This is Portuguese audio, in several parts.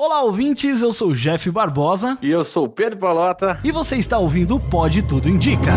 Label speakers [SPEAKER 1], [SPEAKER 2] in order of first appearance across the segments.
[SPEAKER 1] Olá, ouvintes, eu sou o Jeff Barbosa
[SPEAKER 2] E eu sou o Pedro Palota.
[SPEAKER 1] e você está ouvindo o Pode Tudo Indica.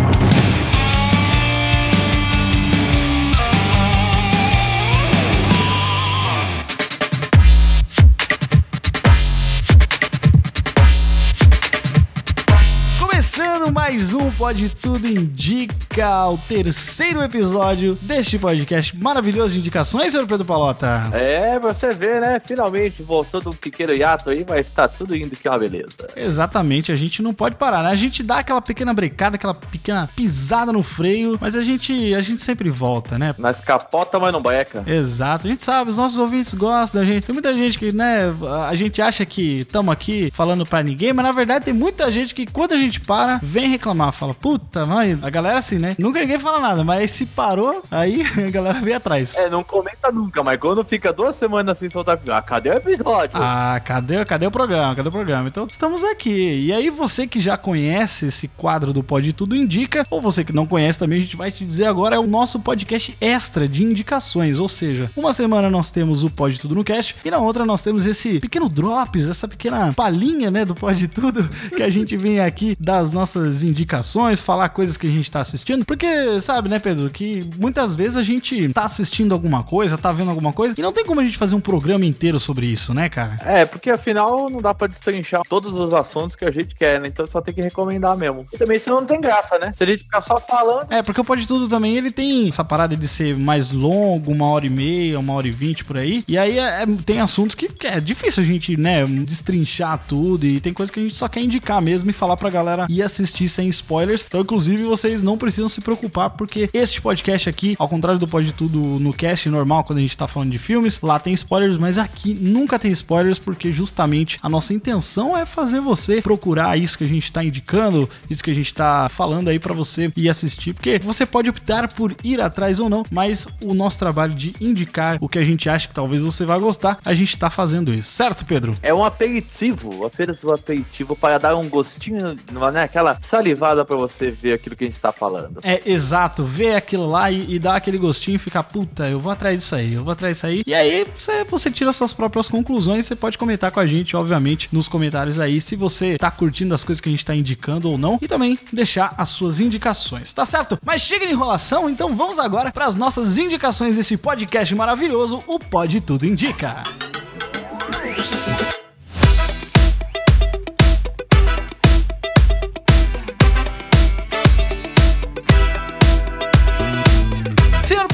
[SPEAKER 1] Pode Tudo Indica, o terceiro episódio deste podcast maravilhoso de indicações, senhor Pedro Palota.
[SPEAKER 2] É, você vê, né? Finalmente voltou de um pequeno hiato aí, mas tá tudo indo que é uma beleza.
[SPEAKER 1] Exatamente, a gente não pode parar, né? A gente dá aquela pequena brecada, aquela pequena pisada no freio, mas a gente, a gente sempre volta, né?
[SPEAKER 2] Mas capota, mas não beca.
[SPEAKER 1] Exato, a gente sabe, os nossos ouvintes gostam da gente. Tem muita gente que, né, a gente acha que estamos aqui falando pra ninguém, mas na verdade tem muita gente que quando a gente para, vem reclamar, fala, puta, mas a galera assim, né? Nunca ninguém fala nada, mas se parou, aí a galera vem atrás.
[SPEAKER 2] É, não comenta nunca, mas quando fica duas semanas sem soltar ah, cadê o episódio?
[SPEAKER 1] Ah, cadê, cadê o programa? Cadê o programa? Então estamos aqui. E aí, você que já conhece esse quadro do Pode Tudo Indica, ou você que não conhece também, a gente vai te dizer agora, é o nosso podcast extra de indicações. Ou seja, uma semana nós temos o Pode Tudo no Cast, e na outra nós temos esse pequeno drops, essa pequena palhinha, né, do Pode Tudo, que a gente vem aqui das nossas indicações, falar coisas que a gente tá assistindo. Porque, sabe, né, Pedro, que muitas vezes a gente tá assistindo alguma coisa, tá vendo alguma coisa, e não tem como a gente fazer um programa inteiro sobre isso, né, cara?
[SPEAKER 2] É, porque afinal não dá pra destrinchar todos os assuntos que a gente quer, né? Então só tem que recomendar mesmo. E também senão não tem graça, né? Se a gente ficar só falando.
[SPEAKER 1] É, porque o Pode Tudo também, ele tem essa parada de ser mais longo, uma hora e meia, uma hora e vinte por aí. E aí é- é- tem assuntos que, é difícil a gente, né, destrinchar tudo. E tem coisa que a gente só quer indicar mesmo e falar pra galera ir assistir sem spoilers. Então, inclusive, vocês não precisam se preocupar, porque este podcast aqui, ao contrário do Pode Tudo no cast normal, quando a gente tá falando de filmes, lá tem spoilers, mas aqui nunca tem spoilers, porque justamente a nossa intenção é fazer você procurar isso que a gente tá indicando, isso que a gente tá falando aí pra você ir assistir, porque você pode optar por ir atrás ou não, mas o nosso trabalho de indicar o que a gente acha que talvez você vá gostar, a gente tá fazendo isso, certo, Pedro?
[SPEAKER 2] É um aperitivo, apenas um aperitivo para dar um gostinho, né? Aquela salivada pra você ver aquilo que a gente tá falando.
[SPEAKER 1] É, exato, ver aquilo lá e, e dar aquele gostinho e ficar, puta, eu vou atrás disso aí, eu vou atrás disso aí. E aí você, você tira suas próprias conclusões, você pode comentar com a gente, obviamente, nos comentários aí, se você tá curtindo as coisas que a gente tá indicando ou não, e também deixar as suas indicações, tá certo? Mas chega de enrolação, então vamos agora para as nossas indicações desse podcast maravilhoso, o Pode Tudo Indica. Senhor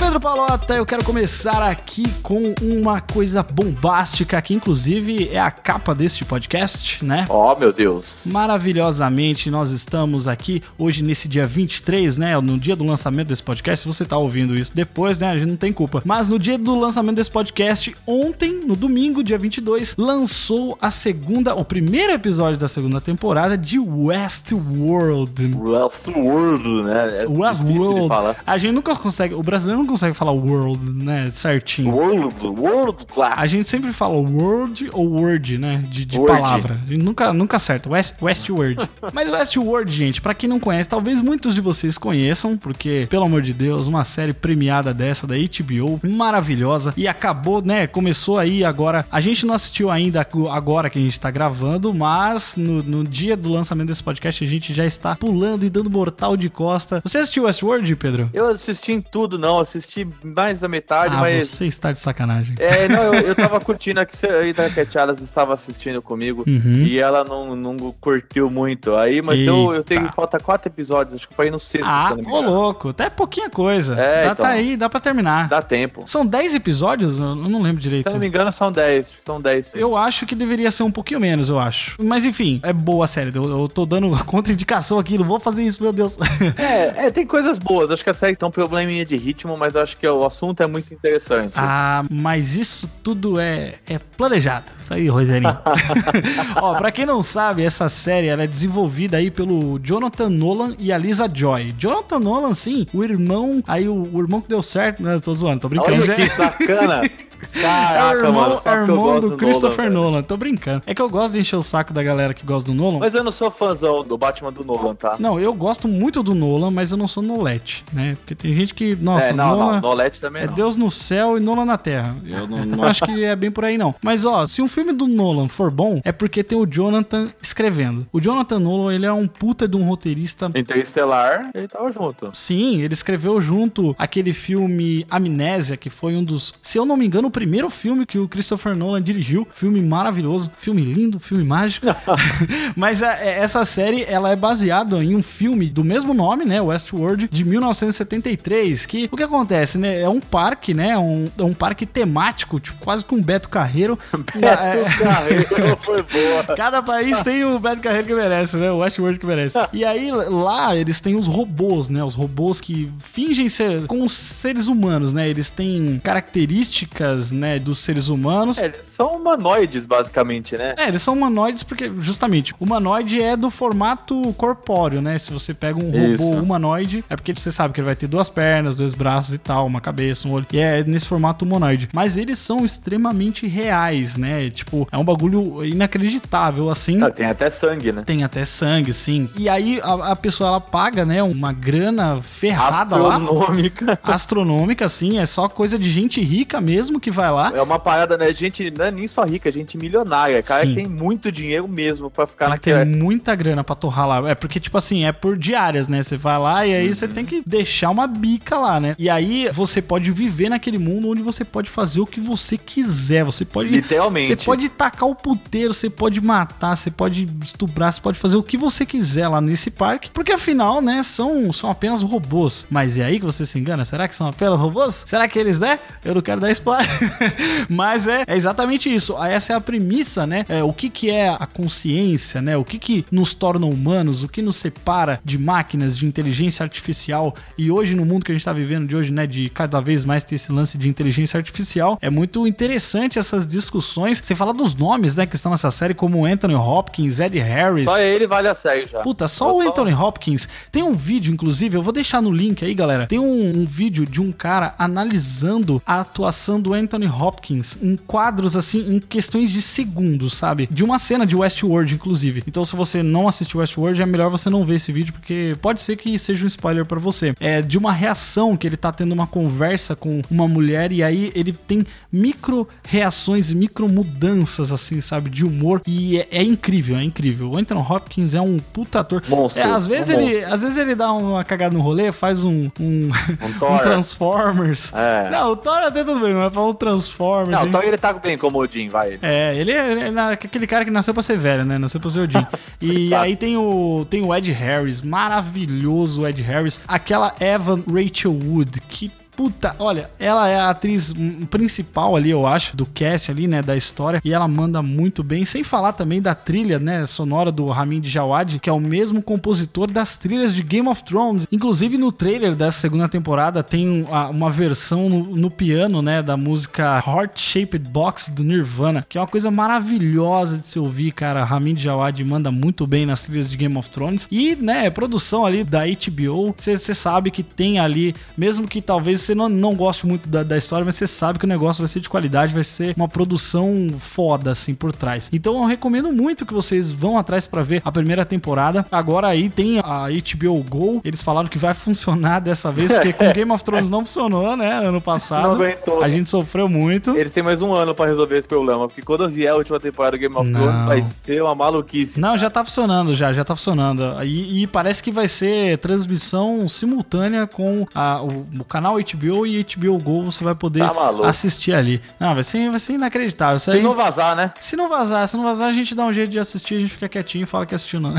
[SPEAKER 1] Pedro Palota, eu quero começar aqui com uma coisa bombástica que inclusive é a capa deste podcast, né?
[SPEAKER 2] Oh, meu Deus.
[SPEAKER 1] Maravilhosamente, nós estamos aqui hoje nesse dia 23, né? No dia do lançamento desse podcast. Se você tá ouvindo isso depois, né? A gente não tem culpa. Mas no dia do lançamento desse podcast, ontem, no domingo, dia 22, lançou a segunda, o primeiro episódio da segunda temporada de Westworld.
[SPEAKER 2] Westworld, né? É
[SPEAKER 1] Westworld. A gente nunca consegue, o brasileiro não consegue falar world, né? Certinho.
[SPEAKER 2] World, World Class.
[SPEAKER 1] A gente sempre fala word ou word, né? De, de
[SPEAKER 2] Word.
[SPEAKER 1] palavra. Nunca, nunca acerta. West, Westward. Mas Westworld, gente, pra quem não conhece, talvez muitos de vocês conheçam, porque, pelo amor de Deus, uma série premiada dessa da HBO, maravilhosa. E acabou, né? Começou aí agora. A gente não assistiu ainda agora que a gente tá gravando, mas no, no dia do lançamento desse podcast a gente já está pulando e dando mortal de costa. Você assistiu Westworld, Pedro?
[SPEAKER 2] Eu assisti em tudo, não. Assisti mais da metade,
[SPEAKER 1] Ah,
[SPEAKER 2] mas.
[SPEAKER 1] você está de sacanagem.
[SPEAKER 2] É, não, eu, eu tava curtindo aqui, da Cat Alice estava assistindo comigo
[SPEAKER 1] Uhum.
[SPEAKER 2] e ela não, não curtiu muito. Aí, mas eu, eu tenho falta quatro episódios, acho que ir no sexto.
[SPEAKER 1] Ah,
[SPEAKER 2] se
[SPEAKER 1] ô louco, até pouquinha coisa.
[SPEAKER 2] É,
[SPEAKER 1] dá,
[SPEAKER 2] então.
[SPEAKER 1] Tá aí, dá pra terminar.
[SPEAKER 2] Dá tempo.
[SPEAKER 1] São 10 episódios? Eu não lembro
[SPEAKER 2] Se
[SPEAKER 1] direito.
[SPEAKER 2] eu não me engano, são 10. São 10. sim.
[SPEAKER 1] Eu acho que deveria ser um pouquinho menos, eu acho. Mas enfim, é boa a série. Eu, eu tô dando contraindicação aqui, não vou fazer isso, meu Deus.
[SPEAKER 2] É, é, tem coisas boas. Acho que a série tem um probleminha de ritmo, mas acho que o assunto é muito interessante.
[SPEAKER 1] ah, mas isso tudo é, é planejado. Isso aí, Rogerinho. Ó, pra quem não sabe, essa série é desenvolvida aí pelo Jonathan Nolan e a Lisa Joy. Jonathan Nolan, sim, o irmão, aí o, o irmão que deu certo, né? Tô zoando, tô brincando.
[SPEAKER 2] Olha
[SPEAKER 1] já-
[SPEAKER 2] que sacana. Caraca,
[SPEAKER 1] é o irmão,
[SPEAKER 2] mano,
[SPEAKER 1] é irmão do,
[SPEAKER 2] do
[SPEAKER 1] Christopher
[SPEAKER 2] Nolan,
[SPEAKER 1] Nolan, Tô brincando. É que eu gosto de encher o saco da galera que gosta do Nolan.
[SPEAKER 2] Mas eu não sou fãzão do Batman do Nolan, tá?
[SPEAKER 1] Não, eu gosto muito do Nolan, mas eu não sou Nolete, né? Porque tem gente que, nossa,
[SPEAKER 2] é, não,
[SPEAKER 1] Nolan
[SPEAKER 2] não, Nolete também
[SPEAKER 1] é
[SPEAKER 2] não.
[SPEAKER 1] Deus no céu e Nolan na terra. Eu não, não acho que é bem por aí, não. Mas, ó, se um filme do Nolan for bom, é porque tem o Jonathan escrevendo. O Jonathan Nolan, ele é um puta de um roteirista
[SPEAKER 2] Interestelar, ele tava junto.
[SPEAKER 1] Sim, ele escreveu junto aquele filme Amnésia, que foi um dos, se eu não me engano, o primeiro filme que o Christopher Nolan dirigiu. Filme maravilhoso, filme lindo, filme mágico. Mas a, essa série, ela é baseada em um filme do mesmo nome, né, Westworld, de 1973, que o que acontece, né, é um parque, né, um, é um parque temático, tipo, quase com um Beto Carreiro.
[SPEAKER 2] Beto é, Carreiro foi boa.
[SPEAKER 1] Cada país tem o Beto Carreiro que merece, né, o Westworld que merece. E aí, lá, eles têm os robôs, né, os robôs que fingem ser como seres humanos, né, eles têm características, né, dos seres humanos.
[SPEAKER 2] É, eles são humanoides, basicamente, né?
[SPEAKER 1] É, eles são humanoides porque, justamente, humanoide é do formato corpóreo, né? Se você pega um robô
[SPEAKER 2] Isso.
[SPEAKER 1] humanoide, é porque você sabe que ele vai ter duas pernas, dois braços e tal, uma cabeça, um olho. E é nesse formato humanoide. Mas eles são extremamente reais, né? Tipo, é um bagulho inacreditável, assim.
[SPEAKER 2] Ah, tem até sangue, né?
[SPEAKER 1] Tem até sangue, sim. E aí a, a pessoa ela paga, né, uma grana ferrada lá.
[SPEAKER 2] Astronômica.
[SPEAKER 1] Astronômica, assim, é só coisa de gente rica mesmo que vai lá.
[SPEAKER 2] É uma parada, né? Gente, não é nem só rica, gente milionária. Cara
[SPEAKER 1] Sim.
[SPEAKER 2] que tem muito dinheiro mesmo pra ficar
[SPEAKER 1] Tem que
[SPEAKER 2] naquela.
[SPEAKER 1] ter muita grana pra torrar lá. É porque, tipo assim, é por diárias, né? Você vai lá e aí você tem que deixar uma bica lá, né? E aí você pode viver naquele mundo onde você pode fazer o que você quiser. Você pode.
[SPEAKER 2] Literalmente.
[SPEAKER 1] Você pode tacar o puteiro, você pode matar, você pode estuprar, você pode fazer o que você quiser lá nesse parque. Porque afinal, né, são, são apenas robôs. Mas é aí que você se engana? Será que são apenas robôs? Será que eles, né? Eu não quero dar spoiler. Mas é, é exatamente isso. Essa é a premissa, né? É, o que, que é a consciência, né? O que, que nos torna humanos, o que nos separa de máquinas, de inteligência artificial. E hoje, no mundo que a gente tá vivendo de hoje, né? De cada vez mais ter esse lance de inteligência artificial, é muito interessante essas discussões. Você fala dos nomes, né? Que estão nessa série, como Anthony Hopkins, Ed Harris.
[SPEAKER 2] Só ele vale a série já.
[SPEAKER 1] Puta, só o Anthony Hopkins. Tem um vídeo, inclusive, eu vou deixar no link aí, galera. Tem um, um vídeo de um cara analisando a atuação do Anthony Hopkins em quadros, assim, em questões de segundos, sabe? De uma cena de Westworld, inclusive. Então, se você não assistiu Westworld, é melhor você não ver esse vídeo, porque pode ser que seja um spoiler pra você. É de uma reação que ele tá tendo uma conversa com uma mulher e aí ele tem micro reações, micro mudanças, assim, sabe? De humor. E é, é incrível, é incrível. O Anthony Hopkins é um puta ator.
[SPEAKER 2] Monstro,
[SPEAKER 1] É, às vezes
[SPEAKER 2] um
[SPEAKER 1] ele, às vezes ele dá uma cagada no rolê, faz um um,
[SPEAKER 2] Um
[SPEAKER 1] um. Transformers.
[SPEAKER 2] É.
[SPEAKER 1] Não, o Thor até tudo bem, mas um Transformers.
[SPEAKER 2] Não, então ele tá bem como o Odin, vai.
[SPEAKER 1] É, ele é, ele é aquele cara que nasceu pra ser velho, né? Nasceu pra ser Odin. E aí tem o, tem o Ed Harris, maravilhoso Ed Harris. Aquela Evan Rachel Wood, que Puta, olha, ela é a atriz principal ali, eu acho, do cast ali, né, da história, e ela manda muito bem, sem falar também da trilha, né, sonora do Ramin Djawad, que é o mesmo compositor das trilhas de Game of Thrones. Inclusive no trailer dessa segunda temporada tem um- uma versão no, no piano, né, da música Heart Shaped Box do Nirvana, que é uma coisa maravilhosa de se ouvir, cara. Ramin Djawad manda muito bem nas trilhas de Game of Thrones. E, né, produção ali da HBO, você sabe que tem ali, mesmo que talvez você não, não goste muito da, da história, mas você sabe que o negócio vai ser de qualidade, vai ser uma produção foda, assim, por trás. Então eu recomendo muito que vocês vão atrás pra ver a primeira temporada. Agora aí tem a HBO Go, eles falaram que vai funcionar dessa vez, porque com Game of Thrones não funcionou, né, ano passado.
[SPEAKER 2] Não aguentou.
[SPEAKER 1] A gente sofreu muito.
[SPEAKER 2] Eles têm mais um ano pra resolver esse problema, porque quando vier a última temporada do Game of
[SPEAKER 1] Não.
[SPEAKER 2] Thrones vai ser uma maluquice.
[SPEAKER 1] Não, já tá funcionando, já, já tá funcionando. E, e parece que vai ser transmissão simultânea com a- o, o canal HBO e HBO Go, você vai poder
[SPEAKER 2] Tá
[SPEAKER 1] assistir ali. Não, vai ser, vai ser inacreditável. Isso aí-
[SPEAKER 2] Se não vazar, né?
[SPEAKER 1] se não vazar, se não vazar, a gente dá um jeito de assistir, a gente fica quietinho e fala que assistiu não.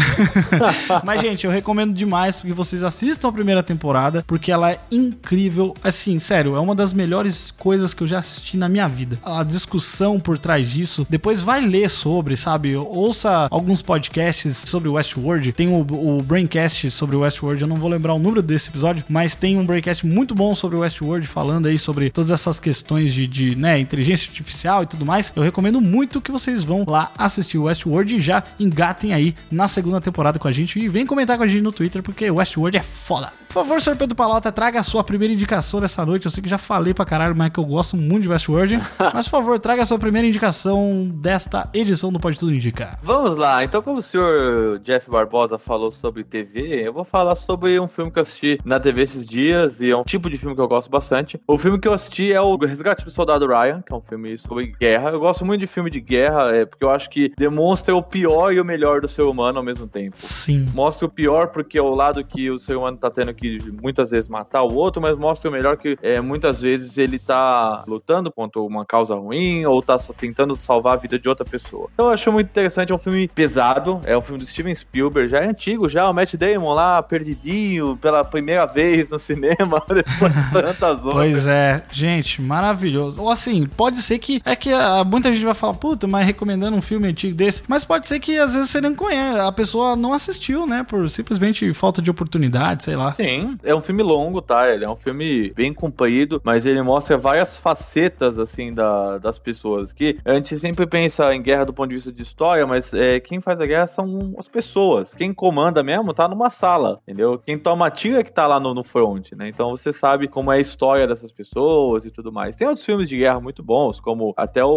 [SPEAKER 1] Mas, gente, eu recomendo demais que vocês assistam a primeira temporada, porque ela é incrível. Assim, sério, é uma das melhores coisas que eu já assisti na minha vida. A discussão por trás disso, depois vai ler sobre, sabe? Ouça alguns podcasts sobre Westworld. Tem o, o Braincast sobre Westworld, eu não vou lembrar o número desse episódio, mas tem um Braincast muito bom sobre Westworld Westworld falando aí sobre todas essas questões de, de né, inteligência artificial e tudo mais. Eu recomendo muito que vocês vão lá assistir o Westworld e já engatem aí na segunda temporada com a gente e vem comentar com a gente no Twitter porque Westworld é foda. Por favor, Sr. Pedro Palota, traga a sua primeira indicação dessa noite. Eu sei que já falei pra caralho, mas é que eu gosto muito de Westworld. mas, por favor, traga a sua primeira indicação desta edição do Pode Tudo Indicar.
[SPEAKER 2] Vamos lá. Então, como o senhor Jeff Barbosa falou sobre TV, eu vou falar sobre um filme que eu assisti na TV esses dias e é um tipo de filme que eu gosto bastante. O filme que eu assisti é o Resgate do Soldado Ryan, que é um filme sobre guerra. Eu gosto muito de filme de guerra, é, porque eu acho que demonstra o pior e o melhor do ser humano ao mesmo tempo.
[SPEAKER 1] Sim.
[SPEAKER 2] Mostra o pior porque é o lado que o ser humano tá tendo que muitas vezes matar o outro, mas mostra o melhor que é, muitas vezes ele tá lutando contra uma causa ruim ou tá tentando salvar a vida de outra pessoa. Então eu acho muito interessante, é um filme pesado, é um filme do Steven Spielberg, já é antigo já, o Matt Damon lá, perdidinho, pela primeira vez no cinema, depois de tantas horas.
[SPEAKER 1] Pois é, gente, maravilhoso. Ou assim, pode ser que, é que ah, muita gente vai falar, puta, mas recomendando um filme antigo desse, mas pode ser que às vezes você não conhece, a pessoa não assistiu, né, por simplesmente falta de oportunidade, sei lá.
[SPEAKER 2] Sim, é um filme longo, tá? Ele é um filme bem comprido, mas ele mostra várias facetas, assim, da, das pessoas. Que a gente sempre pensa em guerra do ponto de vista de história, mas é, quem faz a guerra são as pessoas. Quem comanda mesmo tá numa sala, entendeu? Quem toma tiro é que tá lá no, no front, né? Então você sabe como é a história dessas pessoas e tudo mais. Tem outros filmes de guerra muito bons, como até o,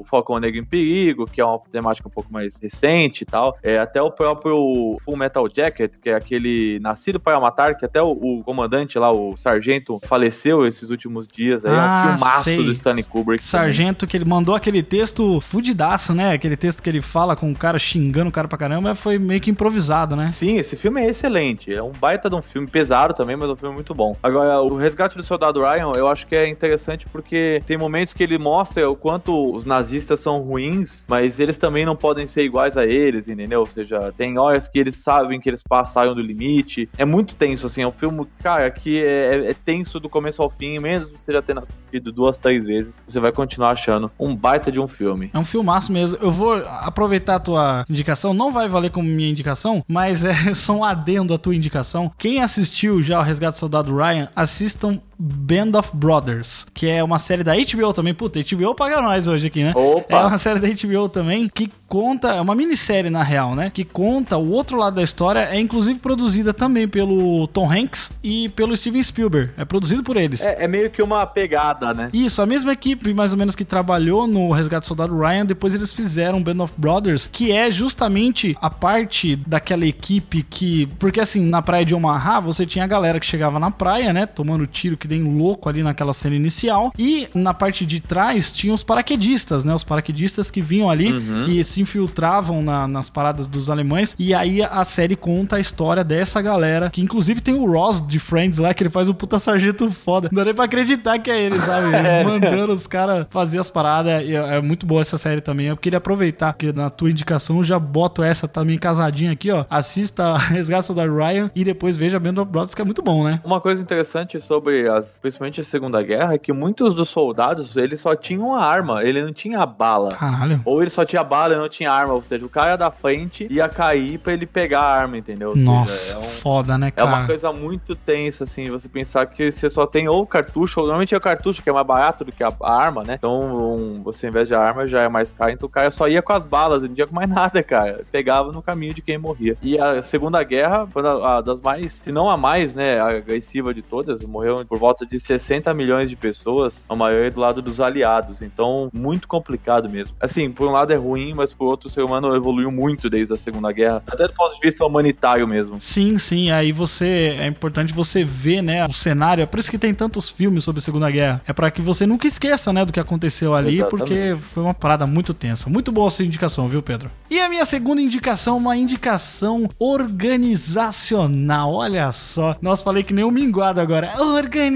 [SPEAKER 2] o Falcão Negro em Perigo, que é uma temática um pouco mais recente e tal. É, até o próprio Full Metal Jacket, que é aquele Nascido para Matar, que até o, o, comandante lá, o sargento, faleceu esses últimos dias aí.
[SPEAKER 1] Ah,
[SPEAKER 2] é um filmaço
[SPEAKER 1] sei.
[SPEAKER 2] do Stanley Kubrick.
[SPEAKER 1] Sargento também. que ele mandou aquele texto fudidaço, né? Aquele texto que ele fala com o cara xingando o cara pra caramba, foi meio que improvisado, né?
[SPEAKER 2] Sim, esse filme é excelente. É um baita de um filme, pesado também, mas é um filme muito bom. Agora, o Resgate do Soldado Ryan, eu acho que é interessante porque tem momentos que ele mostra o quanto os nazistas são ruins, mas eles também não podem ser iguais a eles, entendeu? Ou seja, tem horas que eles sabem que eles passaram do limite. É muito tenso, assim, é um filme, cara, que é, é tenso do começo ao fim, mesmo você já tendo assistido duas, três vezes, você vai continuar achando um baita de um filme.
[SPEAKER 1] É um filmaço mesmo. Eu vou aproveitar a tua indicação, não vai valer como minha indicação, mas é só um adendo à tua indicação. Quem assistiu já o Resgate do Soldado Ryan, assistam Band of Brothers, que é uma série da HBO também. Puta, HBO paga nós hoje aqui, né?
[SPEAKER 2] Opa.
[SPEAKER 1] É uma série da HBO também que conta, é uma minissérie na real, né? Que conta o outro lado da história, é inclusive produzida também pelo Tom Hanks e pelo Steven Spielberg. É produzido por eles.
[SPEAKER 2] É, é meio que uma pegada, né?
[SPEAKER 1] Isso, a mesma equipe mais ou menos que trabalhou no Resgate do Soldado Ryan, depois eles fizeram Band of Brothers, que é justamente a parte daquela equipe que. Porque assim, na praia de Omaha, você tinha a galera que chegava na praia, né? Tomando tiro que nem louco ali naquela cena inicial. E na parte de trás tinha os paraquedistas, né? Os paraquedistas que vinham ali
[SPEAKER 2] Uhum.
[SPEAKER 1] e se infiltravam na- nas paradas dos alemães. E aí a série conta a história dessa galera, que inclusive tem o Ross de Friends lá, que ele faz um puta sargento foda. Não dá nem pra acreditar que é ele, sabe? Ele Mandando os caras fazer as paradas. E é é muito boa essa série também. Eu queria aproveitar que na tua indicação eu já boto essa também casadinha aqui, ó. Assista Resgate da Ryan e depois veja Band of Brothers, que é muito bom, né?
[SPEAKER 2] Uma coisa interessante sobre, as, principalmente a Segunda Guerra, é que muitos dos soldados, eles só tinham a arma, ele não tinha a bala.
[SPEAKER 1] Caralho.
[SPEAKER 2] Ou ele só tinha bala e não tinha arma, ou seja, o cara da frente ia cair pra ele pegar a arma, entendeu? Seja,
[SPEAKER 1] Nossa,
[SPEAKER 2] é um-
[SPEAKER 1] foda, né,
[SPEAKER 2] É
[SPEAKER 1] cara?
[SPEAKER 2] uma coisa muito tensa, assim, você pensar que você só tem ou cartucho, ou normalmente é o cartucho que é mais barato do que a, a arma, né? Então, um- você, ao invés de arma, já é mais caro, então o cara só ia com as balas, ele não ia com mais nada, cara. Pegava no caminho de quem morria. E a Segunda Guerra foi a, a das mais, se não a mais, né, agressiva de todas, morreu por volta de 60 milhões de pessoas, a maioria do lado dos aliados, então, muito complicado mesmo. Assim, por um lado é ruim, mas por outro, o ser humano evoluiu muito desde a Segunda Guerra, até do ponto de vista humanitário mesmo.
[SPEAKER 1] Sim, sim, aí você é importante você ver, né, o cenário. É por isso que tem tantos filmes sobre a Segunda Guerra. É pra que você nunca esqueça, né, do que aconteceu ali,
[SPEAKER 2] Exatamente.
[SPEAKER 1] porque foi uma parada muito tensa. Muito boa a sua indicação, viu, Pedro? E a minha segunda indicação, uma indicação organizacional. Olha só, nós falei que nem um minguado agora. Organizacional.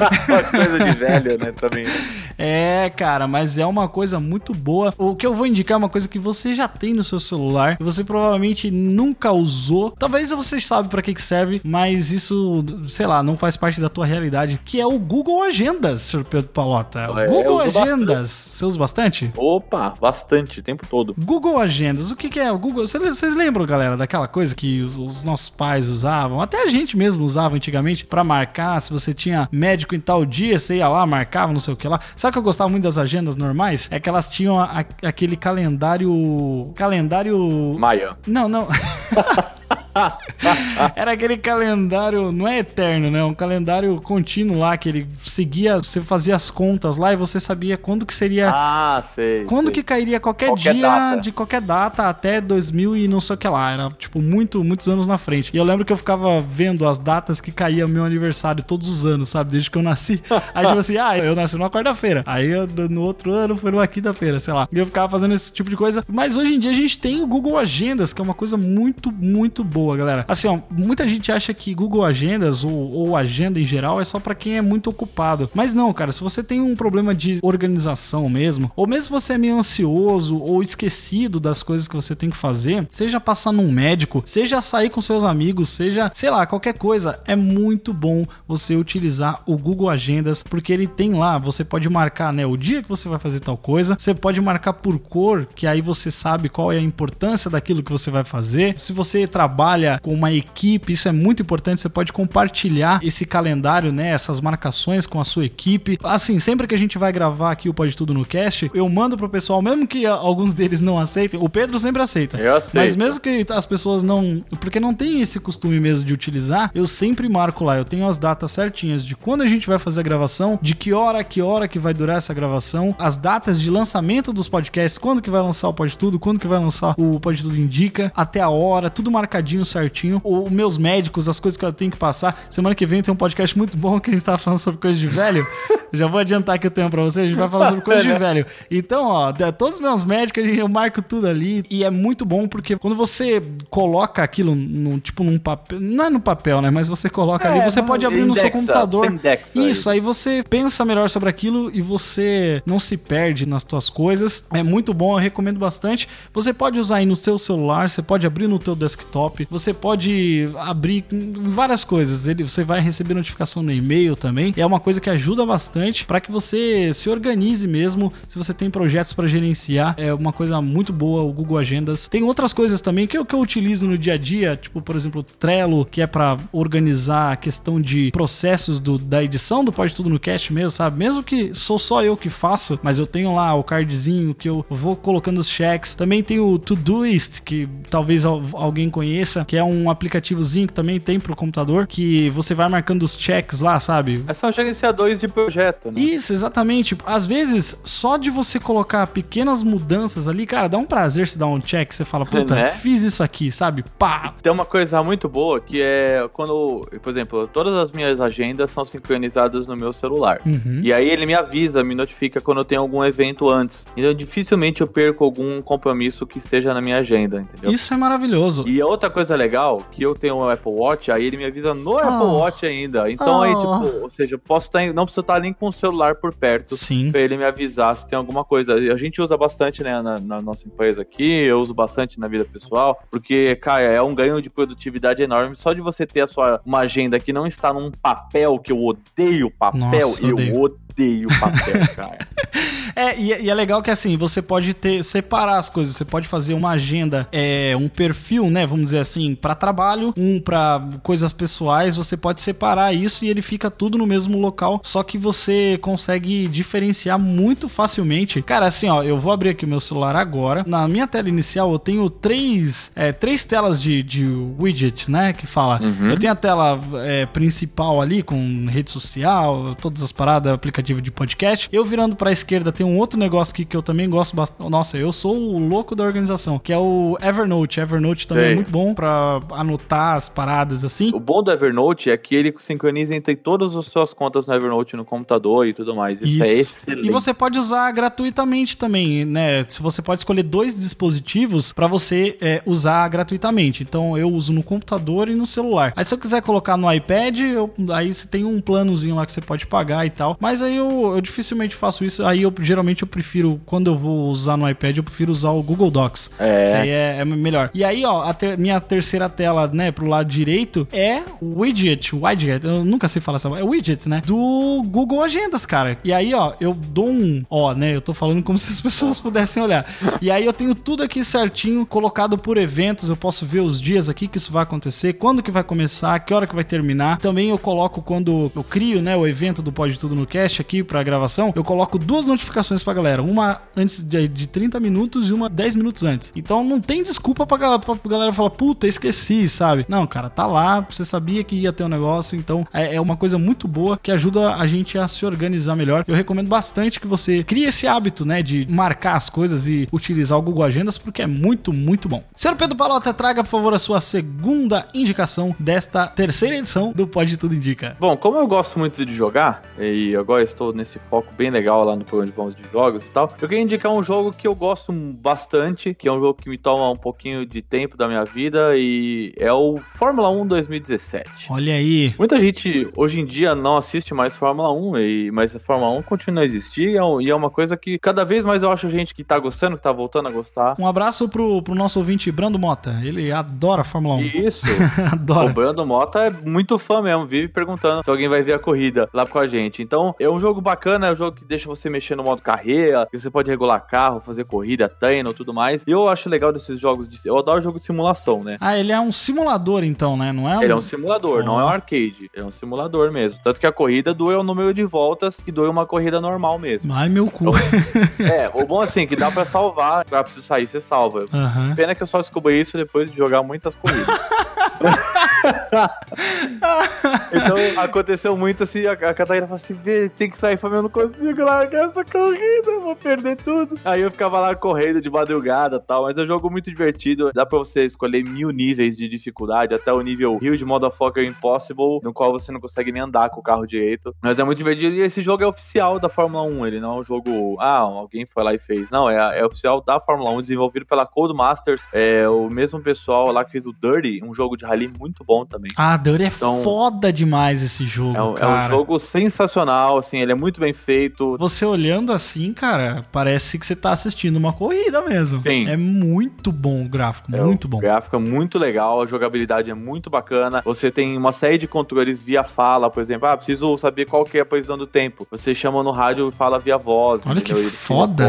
[SPEAKER 2] Uma coisa de velho, né, também.
[SPEAKER 1] É, cara, mas é uma coisa muito boa. O que eu vou indicar é uma coisa que você já tem no seu celular, que você provavelmente nunca usou. Talvez você saiba pra que que serve, mas isso, sei lá, não faz parte da tua realidade, que é o Google Agendas, Sr. Pedro Palota.
[SPEAKER 2] É,
[SPEAKER 1] Google Agendas. Você usa bastante?
[SPEAKER 2] Opa, bastante, o tempo todo.
[SPEAKER 1] Google Agendas, o que, que é o Google? Cê- Vocês lembram, galera, daquela coisa que os, os nossos pais usavam, até a gente mesmo usava antigamente, pra marcar, se você tinha médico em tal dia, você ia lá, marcava, não sei o que lá. Sabe que eu gostava muito das agendas normais? É que elas tinham a, a, aquele calendário. Calendário.
[SPEAKER 2] Maia.
[SPEAKER 1] Não, não. Era aquele calendário, não é eterno, né? Um calendário contínuo lá que ele seguia, você fazia as contas lá e você sabia quando que seria.
[SPEAKER 2] Ah, sei.
[SPEAKER 1] Quando
[SPEAKER 2] sei.
[SPEAKER 1] que cairia qualquer,
[SPEAKER 2] Qualquer
[SPEAKER 1] dia
[SPEAKER 2] data.
[SPEAKER 1] de qualquer data até 2000 e não sei o que lá. Era, tipo, muito, muitos anos na frente. E eu lembro que eu ficava vendo as datas que caía meu aniversário todos os anos, sabe? Desde que eu nasci. Aí, tipo assim, ah, eu nasci numa quarta-feira. Aí eu, no outro ano foi numa quinta-feira, sei lá. E eu ficava fazendo esse tipo de coisa. Mas hoje em dia a gente tem o Google Agendas, que é uma coisa muito, muito boa, galera. Assim, ó, muita gente acha que Google Agendas ou, ou agenda em geral é só pra quem é muito ocupado. Mas não, cara, se você tem um problema de organização mesmo, ou mesmo se você é meio ansioso ou esquecido das coisas que você tem que fazer, seja passar num médico, seja sair com seus amigos, seja, sei lá, qualquer coisa, é muito bom você utilizar o Google Agendas, porque ele tem lá, você pode marcar, né, o dia que você vai fazer tal coisa, você pode marcar por cor, que aí você sabe qual é a importância daquilo que você vai fazer. Se você trabalha com uma equipe, isso é muito importante, você pode compartilhar esse calendário, né, essas marcações com a sua equipe. Assim, sempre que a gente vai gravar aqui o Pode Tudo no Cast, eu mando pro pessoal, mesmo que alguns deles não aceitem, o Pedro sempre aceita.
[SPEAKER 2] Eu aceito.
[SPEAKER 1] Mas mesmo que as pessoas não. Porque não tem esse costume mesmo de utilizar, eu sempre marco lá. Eu tenho as datas certinhas de quando a gente vai fazer a gravação, de que hora que hora que vai durar essa gravação, as datas de lançamento dos podcasts, quando que vai lançar o Pode Tudo, quando que vai lançar o Pode Tudo Indica, até a hora, tudo marcadinho certinho. Os meus médicos, as coisas que eu tenho que passar. Semana que vem tem um podcast muito bom que a gente tá falando sobre coisa de velho. Já vou adiantar que eu tenho pra você, a gente vai falar sobre coisa de velho. Então, ó, todos os meus médicos, eu marco tudo ali. E é muito bom porque quando você coloca aquilo num, tipo, num papel. Não é no papel, né? Mas você coloca ali,
[SPEAKER 2] É,
[SPEAKER 1] você
[SPEAKER 2] não,
[SPEAKER 1] pode abrir no seu
[SPEAKER 2] indexa,
[SPEAKER 1] computador.
[SPEAKER 2] você indexa
[SPEAKER 1] Isso, aí você pensa melhor sobre aquilo e você não se perde nas tuas coisas. É muito bom, eu recomendo bastante. Você pode usar aí no seu celular, você pode abrir no teu desktop, você pode abrir várias coisas. Ele, você vai receber notificação no e-mail também. É uma coisa que ajuda bastante para que você se organize mesmo. Se você tem projetos para gerenciar, é uma coisa muito boa o Google Agendas. Tem outras coisas também que eu, que eu utilizo no dia a dia, tipo, por exemplo, Trello, que é para organizar a questão de processos do, da edição do Pode Tudo no Cast mesmo, sabe? Mesmo que sou só eu que faço, mas eu tenho lá o cardzinho que eu vou colocando os cheques. Também tem o Todoist, que talvez al- alguém conheça, que é um aplicativozinho que também tem pro computador, que você vai marcando os checks lá, sabe?
[SPEAKER 2] Mas são gerenciadores de projeto, né?
[SPEAKER 1] Isso, exatamente. Às vezes, só de você colocar pequenas mudanças ali, cara, dá um prazer se dar um check. Você fala, puta,
[SPEAKER 2] Né?
[SPEAKER 1] fiz isso aqui, sabe? Pá!
[SPEAKER 2] Tem uma coisa muito boa que é quando, por exemplo, todas as minhas agendas são sincronizadas no meu celular.
[SPEAKER 1] Uhum.
[SPEAKER 2] E aí ele me avisa, me notifica quando eu tenho algum evento antes. Então dificilmente eu perco algum compromisso que esteja na minha agenda, entendeu?
[SPEAKER 1] Isso é maravilhoso.
[SPEAKER 2] E a outra coisa legal, que eu tenho um Apple Watch, aí ele me avisa no Apple
[SPEAKER 1] Oh.
[SPEAKER 2] Watch ainda. Então aí,
[SPEAKER 1] Oh.
[SPEAKER 2] tipo, ou seja, eu posso estar, não preciso estar nem com o celular por perto
[SPEAKER 1] Sim.
[SPEAKER 2] pra ele me avisar se tem alguma coisa. A gente usa bastante, né, na, na nossa empresa aqui, eu uso bastante na vida pessoal, porque, cara, é um ganho de produtividade enorme só de você ter a sua uma agenda que não está num papel, que eu odeio papel,
[SPEAKER 1] Nossa,
[SPEAKER 2] eu
[SPEAKER 1] odeio.
[SPEAKER 2] odeio papel, cara.
[SPEAKER 1] É, e, e é legal que assim, você pode ter separar as coisas, você pode fazer uma agenda, é, um perfil, né, vamos dizer assim, para trabalho, um para coisas pessoais, você pode separar isso e ele fica tudo no mesmo local, só que você consegue diferenciar muito facilmente. Cara, assim, ó, eu vou abrir aqui o meu celular agora. Na minha tela inicial eu tenho três, é, três telas de, de widget, né, que fala.
[SPEAKER 2] Uhum.
[SPEAKER 1] Eu tenho a tela é, principal ali com rede social, todas as paradas, aplicativo de podcast. Eu virando pra esquerda tem um outro negócio aqui que eu também gosto bastante. Nossa, eu sou o louco da organização, que é o Evernote. Evernote também é
[SPEAKER 2] Sei.
[SPEAKER 1] muito bom pra anotar as paradas assim.
[SPEAKER 2] O bom do Evernote é que ele sincroniza entre todas as suas contas no Evernote no computador e tudo mais. Isso, é excelente.
[SPEAKER 1] E você pode usar gratuitamente também, né? Se você pode escolher dois dispositivos pra você é, usar gratuitamente. Então eu uso no computador e no celular. Aí se eu quiser colocar no iPad, eu- aí você tem um planozinho lá que você pode pagar e tal. Mas aí aí eu, eu dificilmente faço isso. Aí eu geralmente eu prefiro, quando eu vou usar no iPad, eu prefiro usar o Google Docs.
[SPEAKER 2] É.
[SPEAKER 1] Que aí é, é melhor. E aí, ó, a ter- minha terceira tela, né, pro lado direito é o widget, widget, eu nunca sei falar essa é widget, né, do Google Agendas, cara. E aí, ó, eu dou um, ó, né, eu tô falando como se as pessoas pudessem olhar. E aí eu tenho tudo aqui certinho, colocado por eventos, eu posso ver os dias aqui que isso vai acontecer, quando que vai começar, que hora que vai terminar. Também eu coloco quando eu crio, né, o evento do Pode Tudo no Cast aqui pra gravação, eu coloco duas notificações pra galera, uma antes de, de 30 minutos e uma 10 minutos antes. Então não tem desculpa pra, gal- pra galera falar, puta, esqueci, sabe? Não, cara, tá lá, você sabia que ia ter um negócio, então é, é uma coisa muito boa que ajuda a gente a se organizar melhor. Eu recomendo bastante que você crie esse hábito, né, de marcar as coisas e utilizar o Google Agendas, porque é muito, muito bom. Senhor Pedro Palota, traga, por favor, a sua segunda indicação desta terceira edição do Pode Tudo Indica.
[SPEAKER 2] Bom, como eu gosto muito de jogar, e agora estou nesse foco bem legal lá no programa de vamos de jogos e tal, eu queria indicar um jogo que eu gosto bastante, que é um jogo que me toma um pouquinho de tempo da minha vida, e é o Fórmula 1 2017.
[SPEAKER 1] Olha aí.
[SPEAKER 2] Muita gente hoje em dia não assiste mais Fórmula 1, e, mas a Fórmula 1 continua a existir e é, e é uma coisa que cada vez mais eu acho gente que tá gostando, que tá voltando a gostar.
[SPEAKER 1] Um abraço pro, pro nosso ouvinte Brando Mota. Ele adora Fórmula 1.
[SPEAKER 2] E isso, o
[SPEAKER 1] adora.
[SPEAKER 2] Brando Mota é muito fã mesmo, vive perguntando se alguém vai ver a corrida lá com a gente. Então, é um jogo bacana, é um jogo que deixa você mexer no modo carreira, que você pode regular carro, fazer corrida, treino e tudo mais. E eu acho legal desses jogos de. Eu adoro jogo de simulação, né?
[SPEAKER 1] Ah, ele é um simulador, então, né? Não é um.
[SPEAKER 2] Ele é um simulador, não é um arcade. É um simulador mesmo. Tanto que a corrida doa o número de voltas que doa uma corrida normal mesmo.
[SPEAKER 1] Ai, meu cu.
[SPEAKER 2] é, o bom assim, que dá pra salvar. Pra preciso sair, você salva.
[SPEAKER 1] Aham.
[SPEAKER 2] Pena que eu só descobri isso depois de jogar muitas corridas. então aconteceu muito assim, a, a Catarina falou assim: "Vê, tem que sair, falei, eu não consigo largar essa corrida, eu vou perder tudo. Aí eu ficava lá correndo de madrugada tal, mas é um jogo muito divertido. Dá pra você escolher mil níveis de dificuldade, até o nível Huge Motherfucker Impossible, no qual você não consegue nem andar com o carro direito. Mas é muito divertido e esse jogo é oficial da Fórmula 1, ele não é um jogo, ah, alguém foi lá e fez. Não, é, é oficial da Fórmula 1, desenvolvido pela Codemasters, é o mesmo pessoal lá que fez o Dirty, um jogo de rally muito bom também.
[SPEAKER 1] Ah, Dirty é
[SPEAKER 2] Então-
[SPEAKER 1] foda demais esse jogo,
[SPEAKER 2] É um, é um jogo sensacional, assim, ele é muito bem feito.
[SPEAKER 1] Você olhando assim, cara, parece que você tá assistindo uma corrida mesmo.
[SPEAKER 2] Sim.
[SPEAKER 1] É muito bom o gráfico,
[SPEAKER 2] É,
[SPEAKER 1] muito
[SPEAKER 2] o
[SPEAKER 1] bom.
[SPEAKER 2] gráfico é muito legal, a jogabilidade é muito bacana. Você tem uma série de controles via fala, por exemplo, ah, preciso saber qual que é a posição do tempo. Você chama no rádio e fala via voz.
[SPEAKER 1] Olha que
[SPEAKER 2] entendeu? Te
[SPEAKER 1] foda.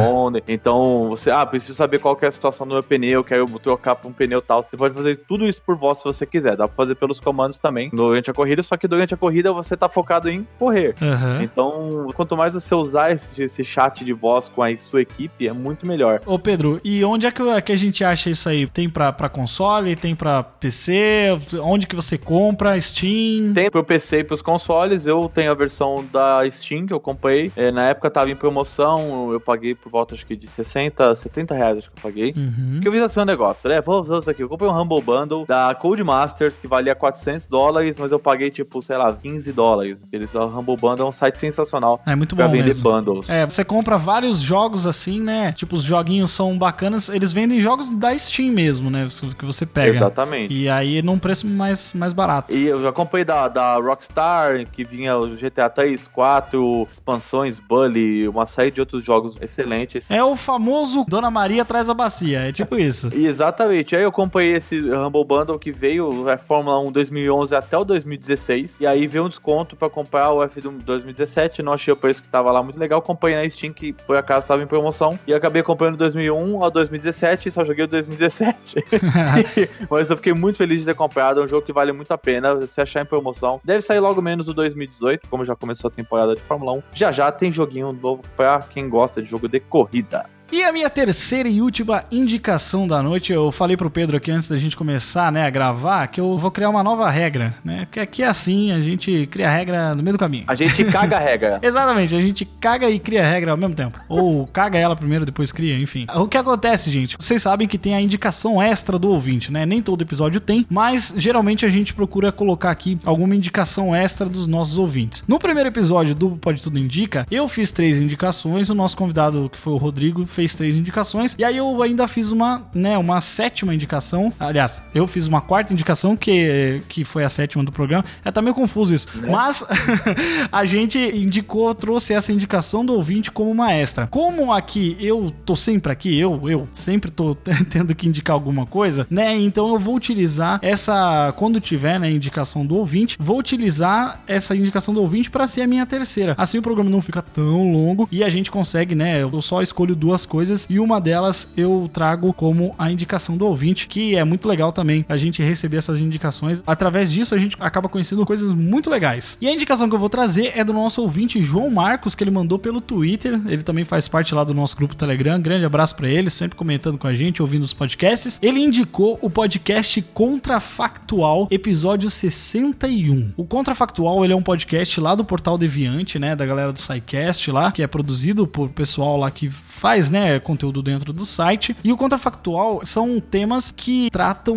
[SPEAKER 2] Então, você, ah, preciso saber qual que é a situação do meu pneu, quero trocar pra um pneu tal. Você pode fazer tudo isso por voz se você quiser. Dá pra fazer pelos comandos também durante a corrida, só que durante a corrida você tá focado em correr.
[SPEAKER 1] Aham.
[SPEAKER 2] Então, quanto mais você usar esse, esse chat de voz com a sua equipe, é muito melhor.
[SPEAKER 1] Ô Pedro, e onde é que, que a gente acha isso aí? Tem pra, pra console, tem pra PC? Onde que você compra? Steam?
[SPEAKER 2] Tem pro PC e pros consoles, eu tenho a versão da Steam que eu comprei. É, na época tava em promoção, eu paguei por volta acho que de 60, 70 reais acho que eu paguei.
[SPEAKER 1] Uhum.
[SPEAKER 2] Porque eu fiz assim um negócio, falei, é, vou fazer isso aqui. Eu comprei um Humble Bundle da Codemasters que valia 400 dólares, mas eu paguei tipo, sei lá, 15 dólares. Eles, o Humble Bundle é um site sensacional
[SPEAKER 1] É muito
[SPEAKER 2] pra
[SPEAKER 1] bom
[SPEAKER 2] vender
[SPEAKER 1] mesmo.
[SPEAKER 2] bundles.
[SPEAKER 1] É, você compra vários jogos assim, né? Tipo, os joguinhos são bacanas. Eles vendem jogos da Steam mesmo, né? Que você pega.
[SPEAKER 2] Exatamente.
[SPEAKER 1] E aí num preço mais, mais barato.
[SPEAKER 2] E eu já comprei da, da Rockstar, que vinha o GTA 3, 4, expansões, Bully, uma série de outros jogos excelentes.
[SPEAKER 1] É o famoso Dona Maria traz a bacia. É tipo isso.
[SPEAKER 2] E Exatamente. Aí eu comprei esse Humble Bundle que veio é Fórmula 1 2011 até o 2016. E aí veio um desconto pra comprar o F do 2017. Não achei o preço que tava lá muito legal. Comprei na Steam, que por acaso tava em promoção. E acabei comprando 2001 ao 2017. E só joguei o 2017. Mas eu fiquei muito feliz de ter comprado. É um jogo que vale muito a pena. Se achar em promoção, deve sair logo menos do 2018. Como já começou a temporada de Fórmula 1. Já já tem joguinho novo pra quem gosta de jogo de corrida.
[SPEAKER 1] E a minha terceira e última indicação da noite, eu falei pro Pedro aqui antes da gente começar, né, a gravar, que eu vou criar uma nova regra, né? Porque aqui é assim, a gente cria regra no meio do caminho.
[SPEAKER 2] A gente caga a regra.
[SPEAKER 1] Exatamente, a gente caga e cria regra ao mesmo tempo. Ou caga ela primeiro, depois cria, enfim. O que acontece, gente? Vocês sabem que tem a indicação extra do ouvinte, né? Nem todo episódio tem, mas geralmente a gente procura colocar aqui alguma indicação extra dos nossos ouvintes. No primeiro episódio do Pode Tudo Indica, eu fiz três indicações, o nosso convidado, que foi o Rodrigo, fez três indicações. E aí eu ainda fiz uma, né, uma sétima indicação. Aliás, eu fiz uma quarta indicação, que, que foi a sétima do programa. É tá meio confuso isso. Né? Mas a gente indicou, trouxe essa indicação do ouvinte como uma extra. Como aqui eu tô sempre aqui, eu, eu sempre tô tendo que indicar alguma coisa, né? Então eu vou utilizar essa, quando tiver, né, indicação do ouvinte, vou utilizar essa indicação do ouvinte para ser a minha terceira. Assim o programa não fica tão longo e a gente consegue, né? Eu só escolho duas coisas e uma delas eu trago como a indicação do ouvinte, que é muito legal também a gente receber essas indicações. Através disso a gente acaba conhecendo coisas muito legais. E a indicação que eu vou trazer é do nosso ouvinte João Marcos, que ele mandou pelo Twitter. Ele também faz parte lá do nosso grupo Telegram. Grande abraço para ele, sempre comentando com a gente, ouvindo os podcasts. Ele indicou o podcast Contrafactual, episódio 61. O Contrafactual, ele é um podcast lá do Portal Deviante, né, da galera do SciCast lá, que é produzido por pessoal lá que faz, né, conteúdo dentro do site. E o Contrafactual são temas que tratam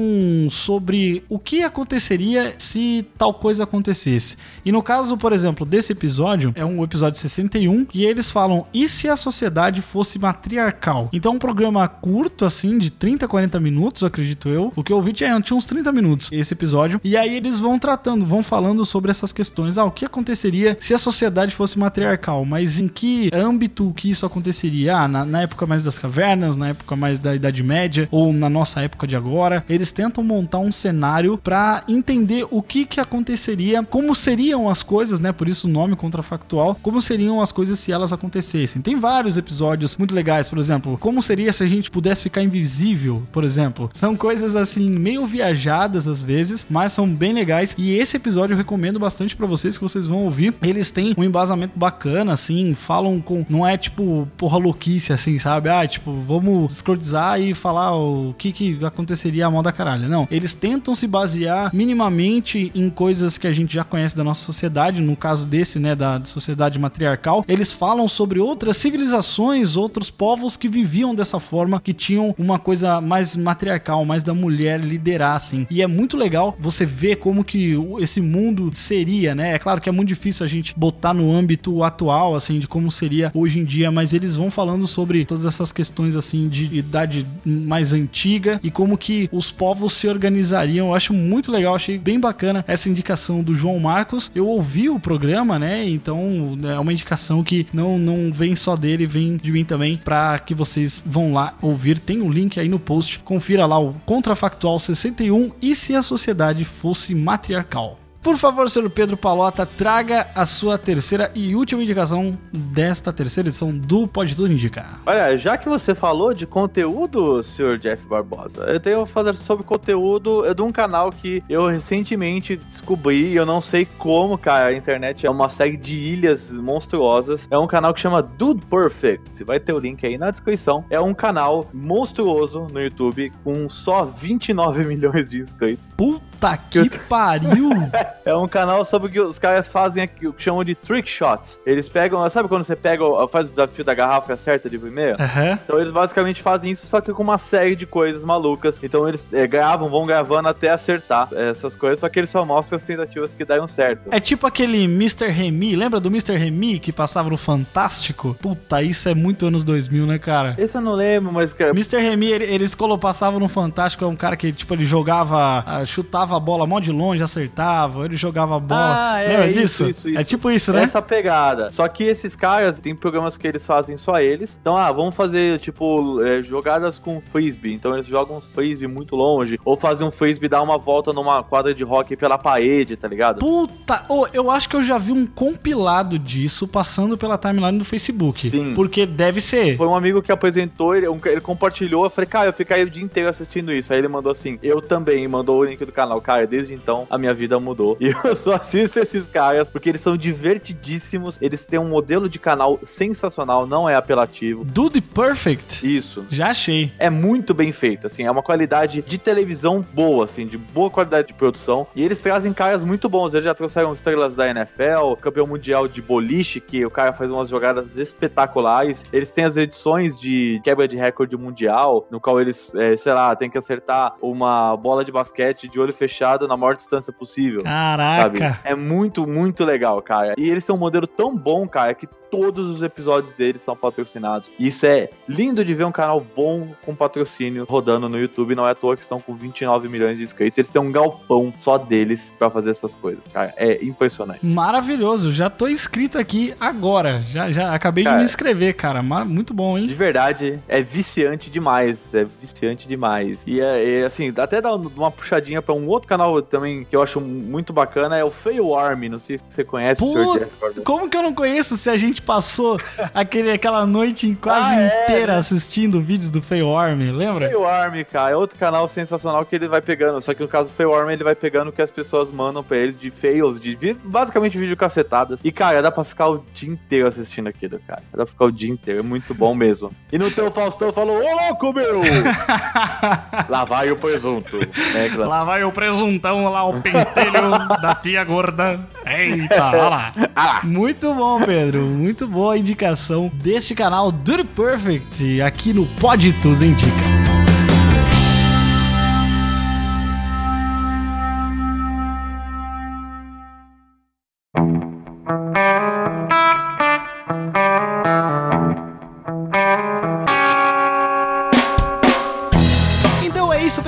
[SPEAKER 1] sobre o que aconteceria se tal coisa acontecesse. E no caso, por exemplo, desse episódio, é um episódio 61, e eles falam: e se a sociedade fosse matriarcal? Então, é um programa curto, assim, de 30, 40 minutos, acredito eu. O que eu ouvi tinha, tinha uns 30 minutos esse episódio. E aí eles vão tratando, vão falando sobre essas questões. Ah, o que aconteceria se a sociedade fosse matriarcal? Mas em que âmbito que isso aconteceria? Ah, na, na época mais das cavernas, na época mais da Idade Média, ou na nossa época de agora. Eles tentam montar um cenário para entender o que que aconteceria, como seriam as coisas, né? Por isso o nome contrafactual, como seriam as coisas se elas acontecessem. Tem vários episódios muito legais, por exemplo, como seria se a gente pudesse ficar invisível, por exemplo. São coisas assim meio viajadas às vezes, mas são bem legais e esse episódio eu recomendo bastante para vocês que vocês vão ouvir. Eles têm um embasamento bacana assim, falam com não é tipo porra louquice assim, sabe? Ah, tipo, vamos escrotizar e falar o que que aconteceria a moda caralho. Não, eles tentam se basear minimamente em coisas que a gente já conhece da nossa sociedade, no caso desse, né, da sociedade matriarcal. Eles falam sobre outras civilizações, outros povos que viviam dessa forma, que tinham uma coisa mais matriarcal, mais da mulher liderar, assim. E é muito legal você ver como que esse mundo seria, né? É claro que é muito difícil a gente botar no âmbito atual, assim, de como seria hoje em dia, mas eles vão falando sobre todas essas questões, assim, de idade mais antiga e como que os povos se organizariam. Eu acho muito legal, achei bem bacana essa indicação do João Marcos. Eu ouvi o programa, né? Então é uma indicação que não, não vem só dele, vem de mim também, para que vocês vão lá ouvir. Tem o um link aí no post. Confira lá o Contrafactual 61 e se a sociedade fosse matriarcal. Por favor, senhor Pedro Palota, traga a sua terceira e última indicação desta terceira edição do Pode Tudo Indicar.
[SPEAKER 2] Olha, já que você falou de conteúdo, senhor Jeff Barbosa, eu tenho a fazer sobre conteúdo de um canal que eu recentemente descobri, eu não sei como, cara, a internet é uma série de ilhas monstruosas. É um canal que chama Dude Perfect. Vai ter o link aí na descrição. É um canal monstruoso no YouTube com só 29 milhões de inscritos.
[SPEAKER 1] Puta que pariu!
[SPEAKER 2] é um canal sobre o que os caras fazem aqui, o que chamam de trick shots. Eles pegam, sabe quando você pega, faz o desafio da garrafa e acerta de primeira?
[SPEAKER 1] Uhum.
[SPEAKER 2] Então eles basicamente fazem isso, só que com uma série de coisas malucas. Então eles é, gravam, vão gravando até acertar essas coisas, só que eles só mostram as tentativas que deram certo.
[SPEAKER 1] É tipo aquele Mr. Remy, lembra do Mr. Remy que passava no Fantástico? Puta, isso é muito anos 2000, né, cara?
[SPEAKER 2] Esse eu não lembro, mas... Cara...
[SPEAKER 1] Mr. Remy, eles passavam no Fantástico, é um cara que, tipo, ele jogava, ah, chutava a bola mó de longe, acertava, ele jogava bola. Ah, é, Lembra isso, disso? Isso, isso. É tipo isso, né?
[SPEAKER 2] Essa pegada. Só que esses caras, tem programas que eles fazem só eles. Então, ah, vamos fazer, tipo, é, jogadas com frisbee. Então eles jogam uns frisbee muito longe. Ou fazem um frisbee dar uma volta numa quadra de hockey pela parede, tá ligado?
[SPEAKER 1] Puta! Oh, eu acho que eu já vi um compilado disso passando pela timeline do Facebook. Sim. Porque deve ser.
[SPEAKER 2] Foi um amigo que apresentou, ele, ele compartilhou. Eu falei, cara, eu fiquei o dia inteiro assistindo isso. Aí ele mandou assim, eu também, mandou o link do canal cara, desde então a minha vida mudou. E eu só assisto esses caras porque eles são divertidíssimos, eles têm um modelo de canal sensacional, não é apelativo.
[SPEAKER 1] Dude Perfect?
[SPEAKER 2] Isso.
[SPEAKER 1] Já achei.
[SPEAKER 2] É muito bem feito, assim, é uma qualidade de televisão boa, assim, de boa qualidade de produção. E eles trazem caras muito bons, eles já trouxeram estrelas da NFL, campeão mundial de boliche, que o cara faz umas jogadas espetaculares. Eles têm as edições de quebra de recorde mundial, no qual eles, é, sei lá, tem que acertar uma bola de basquete de olho fechado fechado na maior distância possível.
[SPEAKER 1] Caraca!
[SPEAKER 2] Sabe? É muito, muito legal, cara. E eles são um modelo tão bom, cara, que todos os episódios deles são patrocinados. E isso é lindo de ver um canal bom com patrocínio rodando no YouTube. Não é à toa que estão com 29 milhões de inscritos. Eles têm um galpão só deles para fazer essas coisas, cara. É impressionante.
[SPEAKER 1] Maravilhoso. Já tô inscrito aqui agora. Já, já acabei cara, de me inscrever, cara. Muito bom, hein?
[SPEAKER 2] De verdade, é viciante demais. É viciante demais. E é, é assim, até dar uma puxadinha para um outro canal também que eu acho muito bacana é o Fail Army. Não sei se você conhece,
[SPEAKER 1] Put... Como que eu não conheço se a gente passou aquele, aquela noite quase ah, é, inteira né? assistindo vídeos do Fail Army, lembra?
[SPEAKER 2] Fail Army, cara, é outro canal sensacional que ele vai pegando. Só que no caso do Fail Army, ele vai pegando o que as pessoas mandam pra eles de fails, de basicamente vídeo cacetadas. E, cara, dá pra ficar o dia inteiro assistindo aquilo, cara. Dá pra ficar o dia inteiro, é muito bom mesmo. E no teu Faustão falou, ô louco, meu! lá vai o presunto.
[SPEAKER 1] É, claro. Lá vai o presuntão, lá o pentelho da tia gorda. Eita, olha lá. Ah. Muito bom, Pedro. Muito boa a indicação deste canal Duty Perfect aqui no Pode Tudo Indica.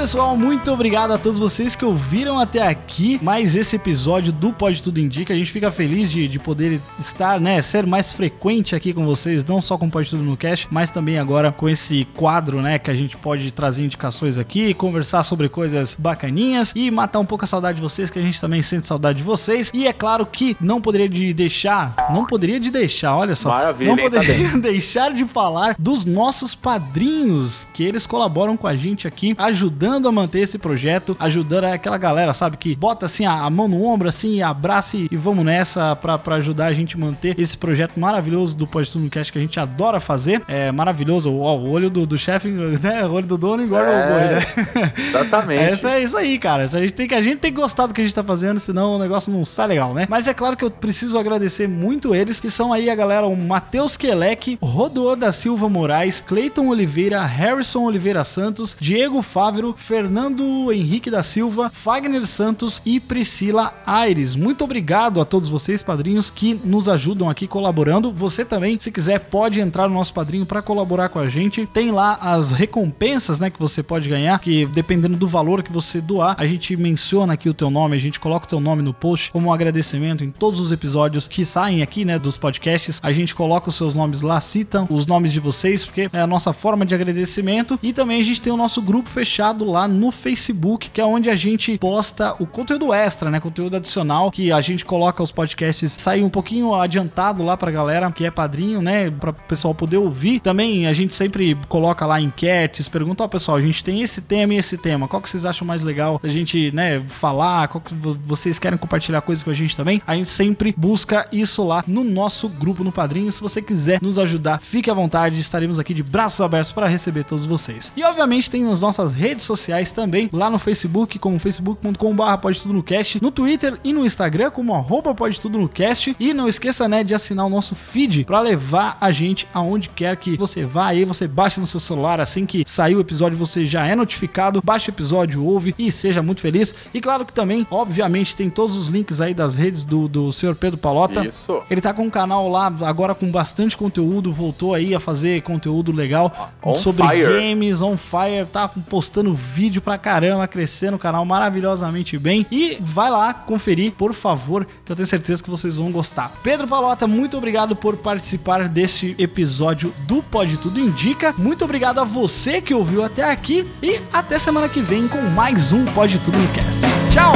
[SPEAKER 1] Pessoal, muito obrigado a todos vocês que ouviram até aqui mais esse episódio do Pode Tudo Indica. A gente fica feliz de, de poder estar, né, ser mais frequente aqui com vocês, não só com o Pode Tudo no Cast, mas também agora com esse quadro, né, que a gente pode trazer indicações aqui, conversar sobre coisas bacaninhas e matar um pouco a saudade de vocês, que a gente também sente saudade de vocês. E é claro que não poderia de deixar, não poderia de deixar, olha só,
[SPEAKER 2] Maravilha,
[SPEAKER 1] não tá poderia tá deixar de falar dos nossos padrinhos, que eles colaboram com a gente aqui, ajudando ajudando a manter esse projeto, ajudando aquela galera, sabe, que bota assim a, a mão no ombro, assim, abraça e, e vamos nessa pra, pra ajudar a gente manter esse projeto maravilhoso do Pode Tudo Cast que a gente adora fazer. É maravilhoso. Ó, o olho do, do chefe, né? O olho do dono engorda é, o boi, né?
[SPEAKER 2] Exatamente.
[SPEAKER 1] É, é isso aí, cara. A gente, tem que, a gente tem que gostar do que a gente tá fazendo, senão o negócio não sai legal, né? Mas é claro que eu preciso agradecer muito eles, que são aí a galera, o Matheus Kelec, Rodô da Silva Moraes, Cleiton Oliveira, Harrison Oliveira Santos, Diego Fávero, Fernando Henrique da Silva, Fagner Santos e Priscila Aires. Muito obrigado a todos vocês, padrinhos, que nos ajudam aqui colaborando. Você também, se quiser, pode entrar no nosso padrinho para colaborar com a gente. Tem lá as recompensas, né, que você pode ganhar, que dependendo do valor que você doar, a gente menciona aqui o teu nome, a gente coloca o teu nome no post como um agradecimento em todos os episódios que saem aqui, né, dos podcasts. A gente coloca os seus nomes lá, citam os nomes de vocês, porque é a nossa forma de agradecimento. E também a gente tem o nosso grupo fechado lá no Facebook, que é onde a gente posta o conteúdo extra, né? Conteúdo adicional, que a gente coloca os podcasts sair um pouquinho adiantado lá pra galera que é padrinho, né? Pra o pessoal poder ouvir. Também a gente sempre coloca lá enquetes, pergunta, ó, oh, pessoal, a gente tem esse tema e esse tema. Qual que vocês acham mais legal a gente, né, falar? Qual que vocês querem compartilhar coisas com a gente também? A gente sempre busca isso lá no nosso grupo no Padrinho. Se você quiser nos ajudar, fique à vontade, estaremos aqui de braços abertos para receber todos vocês. E obviamente tem nas nossas redes sociais também, lá no Facebook, como facebook.com.br pode tudo no cast, no Twitter e no Instagram, como arroba pode tudo no cast. E não esqueça, né, de assinar o nosso feed para levar a gente aonde quer que você vá. Aí você baixa no seu celular, assim que sair o episódio, você já é notificado, baixa o episódio, ouve e seja muito feliz. E claro que também, obviamente, tem todos os links aí das redes do, do senhor Pedro Palota.
[SPEAKER 2] Isso.
[SPEAKER 1] Ele tá com um canal lá agora com bastante conteúdo, voltou aí a fazer conteúdo legal
[SPEAKER 2] on
[SPEAKER 1] sobre
[SPEAKER 2] fire.
[SPEAKER 1] games, on fire, tá postando vídeo pra caramba, crescendo o canal maravilhosamente bem. E vai lá conferir, por favor, que eu tenho certeza que vocês vão gostar. Pedro Palota, muito obrigado por participar deste episódio do Pode Tudo Indica. Muito obrigado a você que ouviu até aqui e até semana que vem com mais um Pode Tudo no Cast. Tchau!